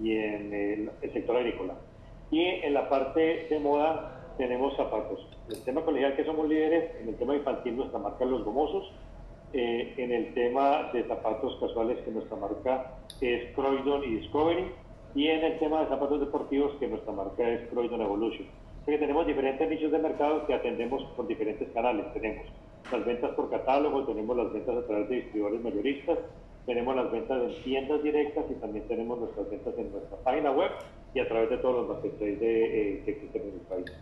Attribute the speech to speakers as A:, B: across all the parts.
A: y en el, sector agrícola. Y en la parte de moda tenemos zapatos. En el tema colegial que somos líderes, en el tema infantil nuestra marca Los Gomosos, eh, en el tema de zapatos casuales que nuestra marca es Croydon y Discovery, y en el tema de zapatos deportivos que nuestra marca es Croydon Evolution. Porque tenemos diferentes nichos de mercado que atendemos por diferentes canales. Tenemos las ventas por catálogo, tenemos las ventas a través de distribuidores mayoristas, tenemos las ventas en tiendas directas y también tenemos nuestras ventas en nuestra página web y a través de todos los marketplaces eh, que existen en el país.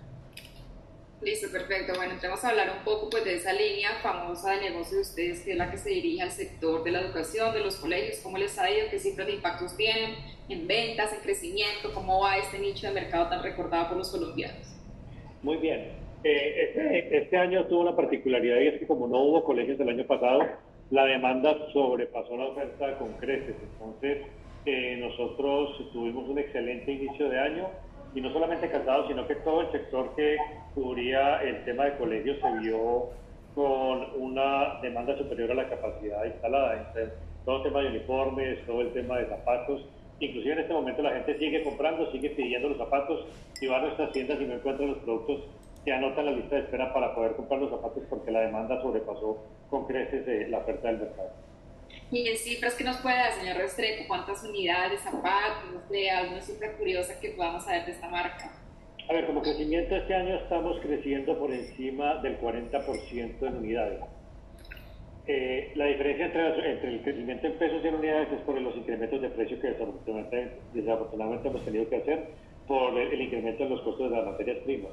B: Listo, perfecto. Bueno, entremos a hablar un poco pues, de esa línea famosa de negocio de ustedes, que es la que se dirige al sector de la educación, de los colegios, cómo les ha ido, qué cifras de impactos tienen en ventas, en crecimiento, cómo va este nicho de mercado tan recordado por los colombianos.
A: Muy bien. Eh, este, este, año tuvo una particularidad y es que como no hubo colegios el año pasado, la demanda sobrepasó la oferta con creces. Entonces, eh, nosotros tuvimos un excelente inicio de año y no solamente Casado, sino que todo el sector que cubría el tema de colegios se vio con una demanda superior a la capacidad instalada. Entonces, todo el tema de uniformes, todo el tema de zapatos, inclusive en este momento la gente sigue comprando, sigue pidiendo los zapatos, y va a nuestras tiendas y no encuentra los productos, se anota la lista de espera para poder comprar los zapatos porque la demanda sobrepasó con creces la oferta del mercado.
B: Y en cifras que nos puede dar, señor Restrepo, ¿cuántas unidades de zapatos? De alguna cifra curiosa que podamos saber de esta marca.
A: A ver, como crecimiento este año estamos creciendo por encima del 40% en unidades. Eh, la diferencia entre, entre, el crecimiento en pesos y en unidades es por los incrementos de precio que desafortunadamente, desafortunadamente hemos tenido que hacer por el, incremento en los costos de las materias primas.